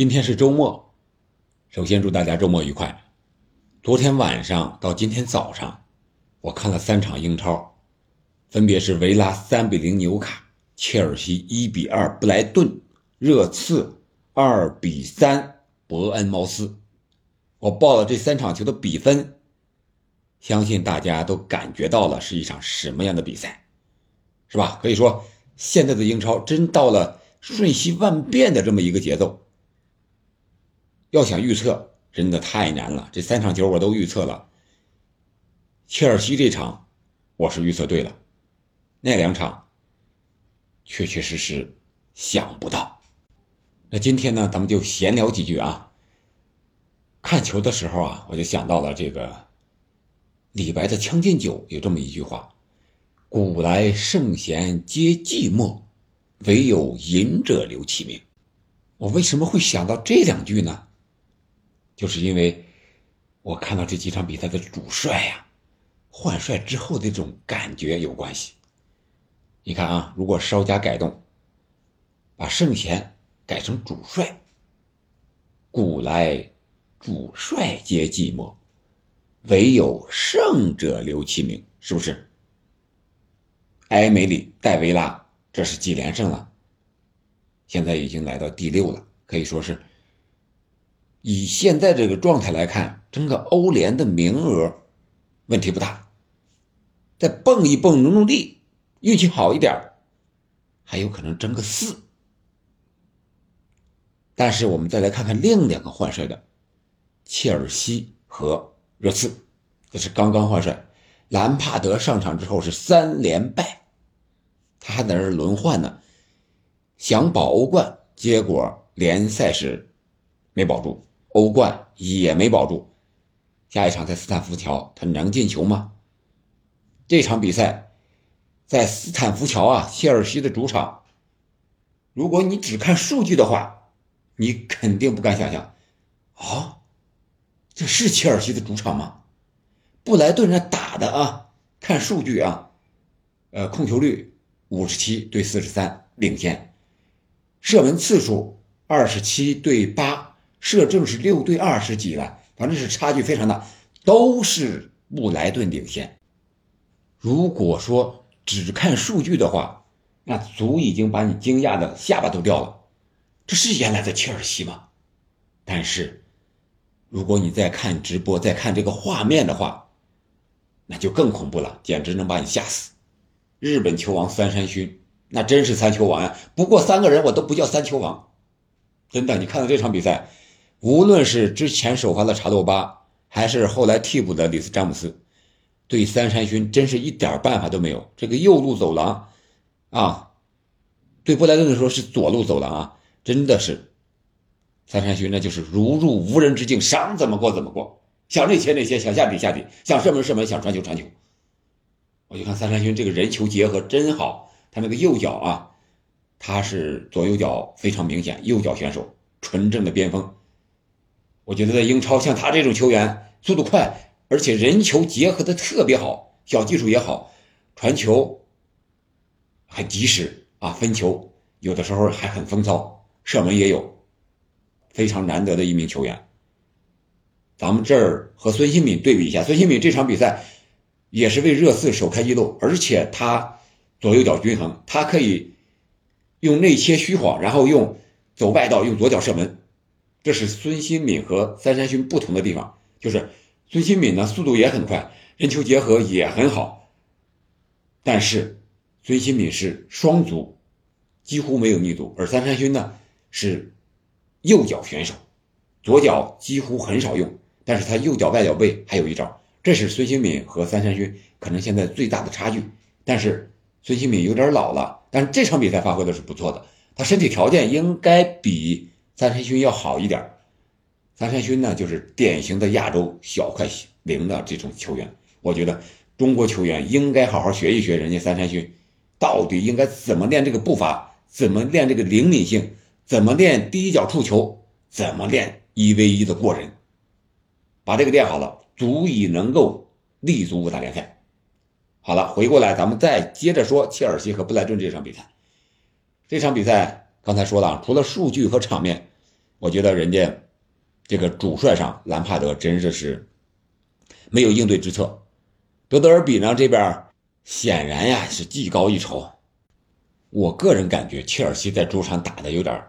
今天是周末，首先祝大家周末愉快。昨天晚上到今天早上，我看了三场英超，分别是维拉三比零纽卡，切尔西一比二布莱顿，热刺二比三伯恩茅斯。我报了这三场球的比分，相信大家都感觉到了是一场什么样的比赛，是吧？可以说现在的英超真到了瞬息万变的这么一个节奏。要想预测，真的太难了。这三场球我都预测了。切尔西这场，我是预测对了。那两场，确确实实想不到。那今天呢，咱们就闲聊几句啊。看球的时候啊，我就想到了这个李白的《将进酒》有这么一句话：“古来圣贤皆寂寞，唯有饮者留其名。”我为什么会想到这两句呢？就是因为我看到这几场比赛的主帅呀，换帅之后的这种感觉有关系。你看啊，如果稍加改动，把圣贤改成主帅，古来主帅皆寂寞，唯有胜者留其名，是不是？埃梅里戴维拉这是几连胜了？现在已经来到第六了，可以说是。以现在这个状态来看，争个欧联的名额问题不大，再蹦一蹦，努努力，运气好一点，还有可能争个四。但是我们再来看看另两个换帅的，切尔西和热刺，这是刚刚换帅，兰帕德上场之后是三连败，他还在那轮换呢，想保欧冠，结果联赛是没保住。欧冠也没保住，下一场在斯坦福桥，他能进球吗？这场比赛在斯坦福桥啊，切尔西的主场。如果你只看数据的话，你肯定不敢想象，啊，这是切尔西的主场吗？布莱顿那打的啊，看数据啊，呃，控球率五十七对四十三领先，射门次数二十七对八。射正是六对二十几了，反正是差距非常大，都是布莱顿领先。如果说只看数据的话，那足已经把你惊讶的下巴都掉了。这是原来的切尔西吗？但是，如果你再看直播，再看这个画面的话，那就更恐怖了，简直能把你吓死。日本球王三山勋，那真是三球王呀！不过三个人我都不叫三球王，真的。你看到这场比赛。无论是之前首发的查洛巴，还是后来替补的里斯詹姆斯，对三山勋真是一点办法都没有。这个右路走廊，啊，对布莱顿来说是左路走廊啊，真的是三山勋那就是如入无人之境，想怎么过怎么过，想内切内切，想下底下底，想射门射门，想传球传球。我就看三山勋这个人球结合真好，他那个右脚啊，他是左右脚非常明显，右脚选手，纯正的边锋。我觉得在英超，像他这种球员，速度快，而且人球结合的特别好，小技术也好，传球还及时啊，分球有的时候还很风骚，射门也有，非常难得的一名球员。咱们这儿和孙兴敏对比一下，孙兴敏这场比赛也是为热刺首开纪录，而且他左右脚均衡，他可以用内切虚晃，然后用走外道，用左脚射门。这是孙兴敏和三山勋不同的地方，就是孙兴敏呢速度也很快，人球结合也很好，但是孙兴敏是双足，几乎没有逆足，而三山勋呢是右脚选手，左脚几乎很少用，但是他右脚外脚背还有一招，这是孙兴敏和三山勋可能现在最大的差距。但是孙兴敏有点老了，但是这场比赛发挥的是不错的，他身体条件应该比。三山勋要好一点，三山勋呢就是典型的亚洲小快灵的这种球员。我觉得中国球员应该好好学一学人家三山勋，到底应该怎么练这个步伐，怎么练这个灵敏性，怎么练第一脚触球，怎么练一 v 一的过人，把这个练好了，足以能够立足五大联赛。好了，回过来咱们再接着说切尔西和布莱顿这场比赛。这场比赛刚才说了，除了数据和场面。我觉得人家这个主帅上兰帕德真的是没有应对之策。德德尔比呢这边显然呀是技高一筹。我个人感觉切尔西在主场打的有点，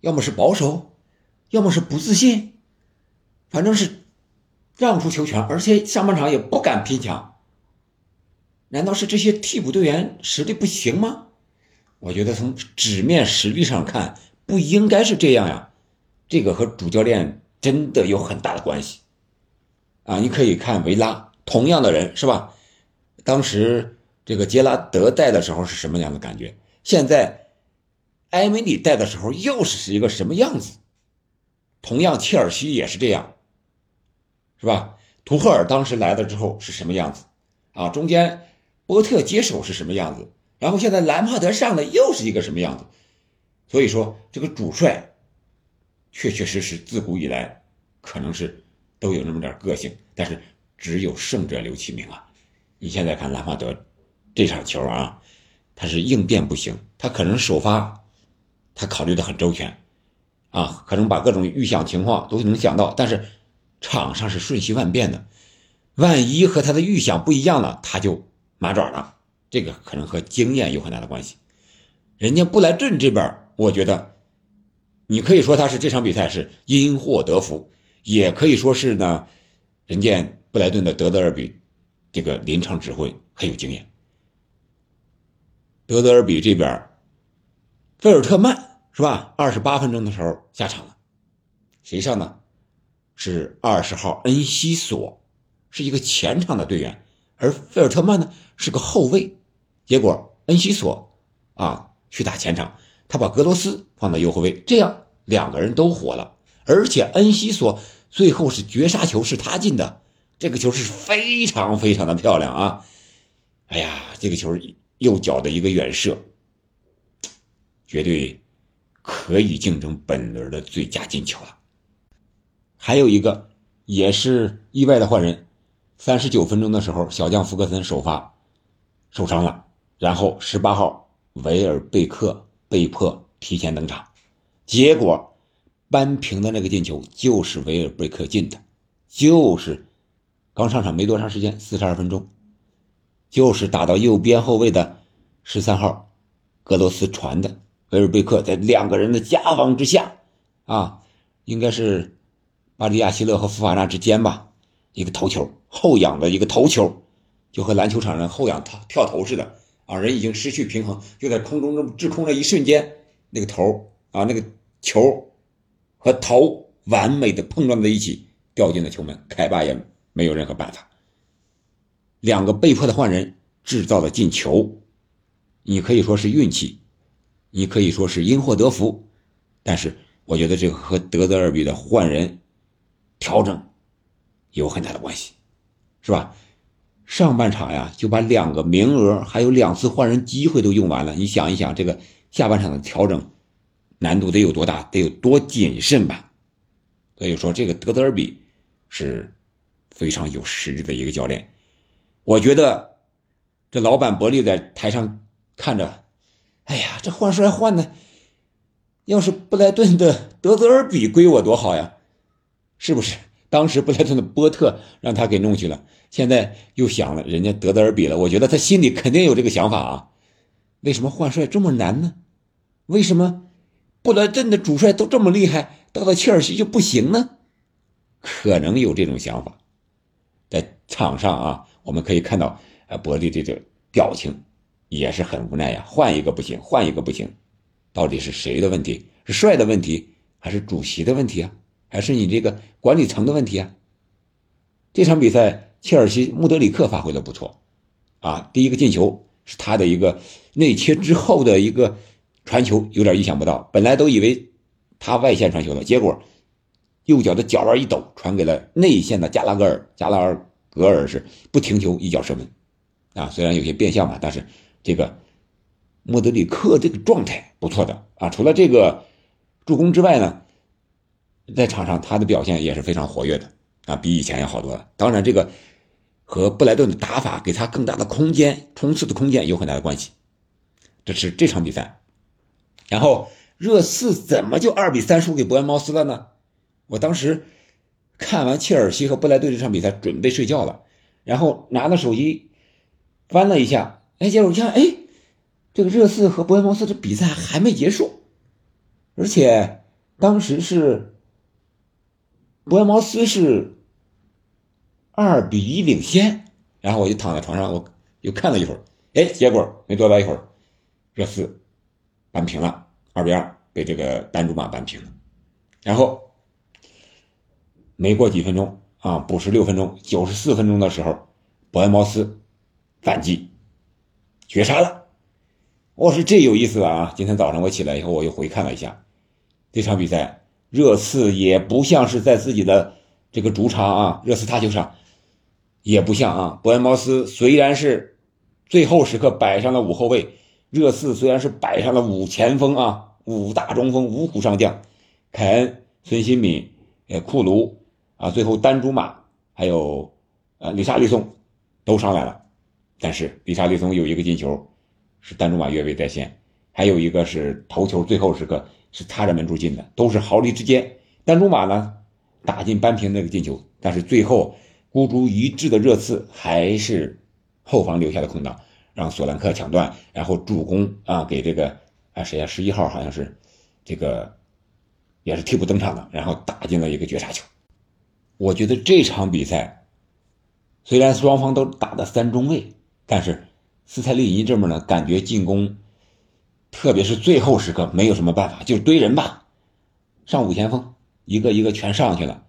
要么是保守，要么是不自信，反正是让出球权，而且上半场也不敢拼抢。难道是这些替补队员实力不行吗？我觉得从纸面实力上看。不应该是这样呀，这个和主教练真的有很大的关系啊！你可以看维拉，同样的人是吧？当时这个杰拉德带的时候是什么样的感觉？现在埃梅里带的时候又是一个什么样子？同样，切尔西也是这样，是吧？图赫尔当时来了之后是什么样子啊？中间波特接手是什么样子？然后现在兰帕德上来又是一个什么样子？所以说，这个主帅确确实实自古以来可能是都有那么点个性，但是只有胜者留其名啊！你现在看兰帕德这场球啊，他是应变不行，他可能首发他考虑的很周全啊，可能把各种预想情况都能想到，但是场上是瞬息万变的，万一和他的预想不一样了，他就麻爪了。这个可能和经验有很大的关系。人家布莱顿这边。我觉得，你可以说他是这场比赛是因祸得福，也可以说是呢，人家布莱顿的德德尔比，这个临场指挥很有经验。德德尔比这边，费尔特曼是吧？二十八分钟的时候下场了，谁上呢？是二十号恩西索，是一个前场的队员，而费尔特曼呢是个后卫，结果恩西索啊去打前场。他把格罗斯放到右后卫，这样两个人都火了，而且恩西索最后是绝杀球是他进的，这个球是非常非常的漂亮啊！哎呀，这个球右脚的一个远射，绝对可以竞争本轮的最佳进球了。还有一个也是意外的换人，三十九分钟的时候，小将福格森首发受伤了，然后十八号维尔贝克。被迫提前登场，结果扳平的那个进球就是维尔贝克进的，就是刚上场没多长时间，四十二分钟，就是打到右边后卫的十三号格罗斯传的，维尔贝克在两个人的夹防之下，啊，应该是巴里亚希勒和福法纳之间吧，一个头球后仰的一个头球，就和篮球场上后仰跳跳投似的。啊，人已经失去平衡，就在空中这么滞空的一瞬间，那个头啊，那个球和头完美的碰撞在一起，掉进了球门。凯巴也没有任何办法。两个被迫的换人制造的进球，你可以说是运气，你可以说是因祸得福，但是我觉得这个和德泽尔比的换人调整有很大的关系，是吧？上半场呀，就把两个名额还有两次换人机会都用完了。你想一想，这个下半场的调整难度得有多大，得有多谨慎吧？所以说，这个德德尔比是非常有实力的一个教练。我觉得这老板伯利在台上看着，哎呀，这换帅换的，要是布莱顿的德泽尔比归我多好呀，是不是？当时布莱顿的波特 让他给弄去了。现在又想了，人家德德尔比了，我觉得他心里肯定有这个想法啊。为什么换帅这么难呢？为什么布莱顿的主帅都这么厉害，到了切尔西就不行呢？可能有这种想法。在场上啊，我们可以看到，呃，伯利这个表情也是很无奈呀。换一个不行，换一个不行，到底是谁的问题？是帅的问题，还是主席的问题啊？还是你这个管理层的问题啊？这场比赛。切尔西穆德里克发挥的不错，啊，第一个进球是他的一个内切之后的一个传球，有点意想不到。本来都以为他外线传球了，结果右脚的脚腕一抖，传给了内线的加拉格尔。加拉尔格尔是不停球一脚射门，啊，虽然有些变相吧，但是这个穆德里克这个状态不错的啊。除了这个助攻之外呢，在场上他的表现也是非常活跃的啊，比以前要好多了。当然这个。和布莱顿的打法给他更大的空间、冲刺的空间有很大的关系。这是这场比赛，然后热刺怎么就二比三输给伯恩茅斯了呢？我当时看完切尔西和布莱顿这场比赛，准备睡觉了，然后拿着手机翻了一下，哎，结果一看，哎，这个热刺和伯恩茅斯这比赛还没结束，而且当时是伯恩茅斯是二比一领先，然后我就躺在床上，我又看了一会儿，哎，结果没多待一会儿，热刺扳平了，二比二被这个丹朱马扳平了，然后。没过几分钟啊，补时六分钟，九十四分钟的时候，伯恩茅斯反击绝杀了。我说这有意思了啊！今天早上我起来以后，我又回看了一下这场比赛，热刺也不像是在自己的这个主场啊，热刺他球场也不像啊。伯恩茅斯虽然是最后时刻摆上了五后卫，热刺虽然是摆上了五前锋啊，五大中锋，五虎上将，凯恩、孙兴敏、呃库卢。啊，最后丹朱马还有呃里沙利松都上来了，但是里沙利松有一个进球是丹朱马越位在先，还有一个是头球最后时刻是擦着门柱进的，都是毫厘之间。丹朱马呢打进扳平那个进球，但是最后孤注一掷的热刺还是后防留下的空档，让索兰克抢断，然后助攻啊给这个啊谁呀十一号好像是这个也是替补登场的，然后打进了一个绝杀球。我觉得这场比赛虽然双方都打的三中卫，但是斯泰利尼这边呢，感觉进攻，特别是最后时刻没有什么办法，就是堆人吧，上五前锋一个一个全上去了。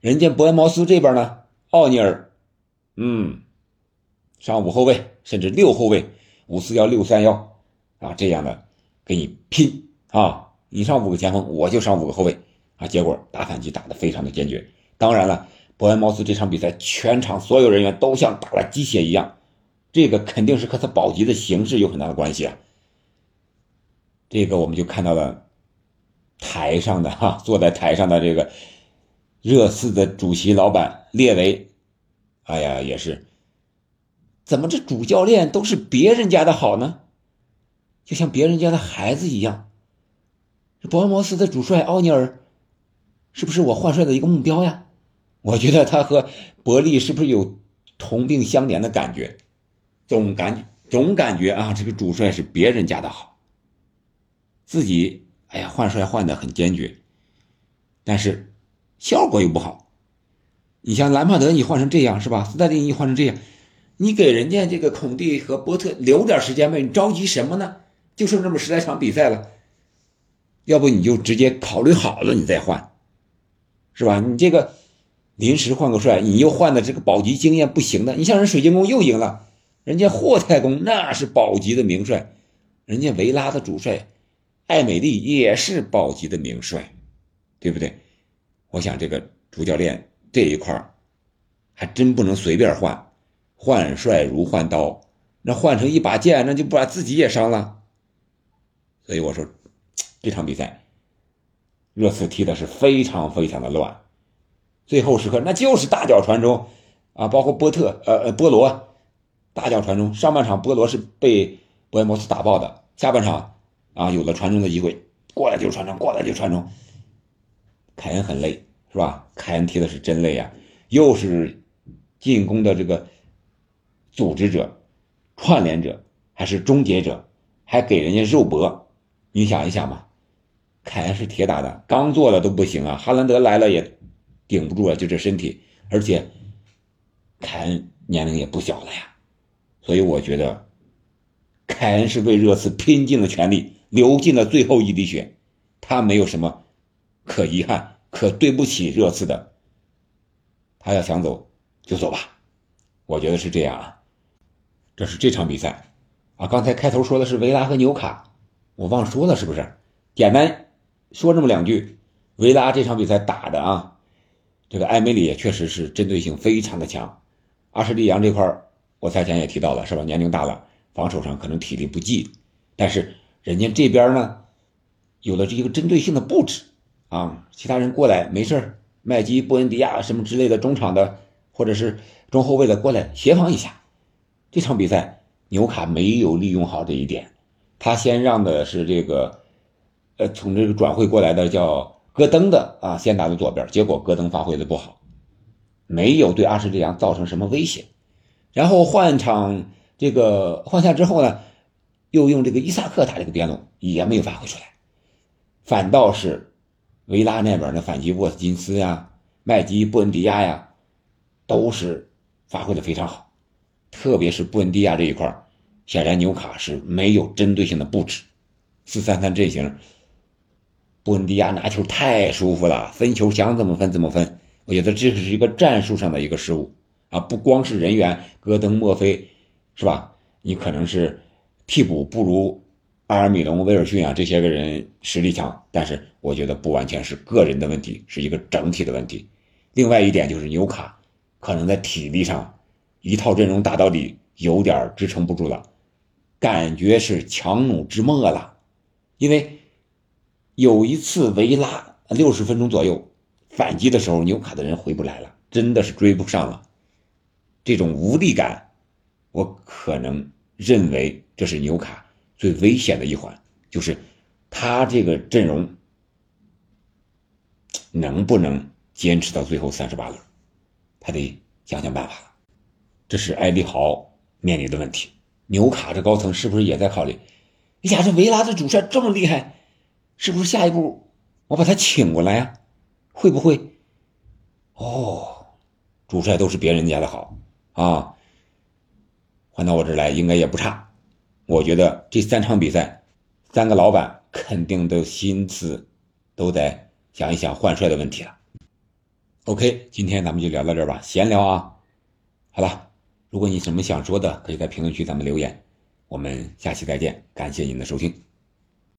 人家伯恩茅斯这边呢，奥尼尔，嗯，上五后卫甚至六后卫，五四幺六三幺啊这样的给你拼啊，你上五个前锋，我就上五个后卫啊，结果打反击打得非常的坚决。当然了，伯恩茅斯这场比赛全场所有人员都像打了鸡血一样，这个肯定是和他保级的形势有很大的关系啊。这个我们就看到了台上的哈，坐在台上的这个热刺的主席老板列维，哎呀，也是，怎么这主教练都是别人家的好呢？就像别人家的孩子一样。这伯恩茅斯的主帅奥尼尔，是不是我换帅的一个目标呀？我觉得他和伯利是不是有同病相怜的感觉？总感总感觉啊，这个主帅是别人家的好，自己哎呀换帅换的很坚决，但是效果又不好。你像兰帕德，你换成这样是吧？斯大林你换成这样，你给人家这个孔蒂和波特留点时间呗，你着急什么呢？就剩这么十来场比赛了，要不你就直接考虑好了，你再换，是吧？你这个。临时换个帅，你又换的这个保级经验不行的。你像人水晶宫又赢了，人家霍太公那是保级的名帅，人家维拉的主帅艾美丽也是保级的名帅，对不对？我想这个主教练这一块还真不能随便换，换帅如换刀，那换成一把剑，那就不把自己也伤了。所以我说，这场比赛热刺踢的是非常非常的乱。最后时刻，那就是大脚传中，啊，包括波特，呃呃，波罗，大脚传中。上半场波罗是被博恩茅斯打爆的，下半场啊有了传中的机会，过来就传中，过来就传中。凯恩很累，是吧？凯恩踢的是真累呀，又是进攻的这个组织者、串联者，还是终结者，还给人家肉搏。你想一想吧，凯恩是铁打的，刚做了都不行啊，哈兰德来了也。顶不住啊，就这身体，而且凯恩年龄也不小了呀，所以我觉得凯恩是为热刺拼尽了全力，流尽了最后一滴血，他没有什么可遗憾、可对不起热刺的。他要想走就走吧，我觉得是这样啊。这是这场比赛啊，刚才开头说的是维拉和纽卡，我忘说了是不是？简单说这么两句，维拉这场比赛打的啊。这个艾梅里也确实是针对性非常的强，阿什利杨这块我赛前也提到了，是吧？年龄大了，防守上可能体力不济，但是人家这边呢，有了这一个针对性的布置啊，其他人过来没事麦基、布恩迪亚什么之类的中场的或者是中后卫的过来协防一下。这场比赛纽卡没有利用好这一点，他先让的是这个呃，从这个转会过来的叫戈登的啊，先打的左边，结果戈登发挥的不好，没有对阿什利杨造成什么威胁。然后换场这个换下之后呢，又用这个伊萨克打这个边路，也没有发挥出来，反倒是维拉那边的反击沃斯金斯呀、麦基布恩迪亚呀，都是发挥的非常好，特别是布恩迪亚这一块显然纽卡是没有针对性的布置，四三三阵型。布恩迪亚拿球太舒服了，分球想怎么分怎么分。我觉得这是一个战术上的一个失误啊，不光是人员，戈登、墨菲，是吧？你可能是替补不如阿尔米隆、威尔逊啊这些个人实力强，但是我觉得不完全是个人的问题，是一个整体的问题。另外一点就是纽卡可能在体力上一套阵容打到底有点支撑不住了，感觉是强弩之末了，因为。有一次维拉六十分钟左右反击的时候，纽卡的人回不来了，真的是追不上了。这种无力感，我可能认为这是纽卡最危险的一环，就是他这个阵容能不能坚持到最后三十八轮，他得想想办法。这是埃利豪面临的问题。纽卡这高层是不是也在考虑？哎呀，这维拉的主帅这么厉害！是不是下一步我把他请过来呀？会不会？哦，主帅都是别人家的好啊，换到我这来应该也不差。我觉得这三场比赛，三个老板肯定都心思都在想一想换帅的问题了。OK，今天咱们就聊到这儿吧，闲聊啊。好了，如果你什么想说的，可以在评论区咱们留言。我们下期再见，感谢您的收听。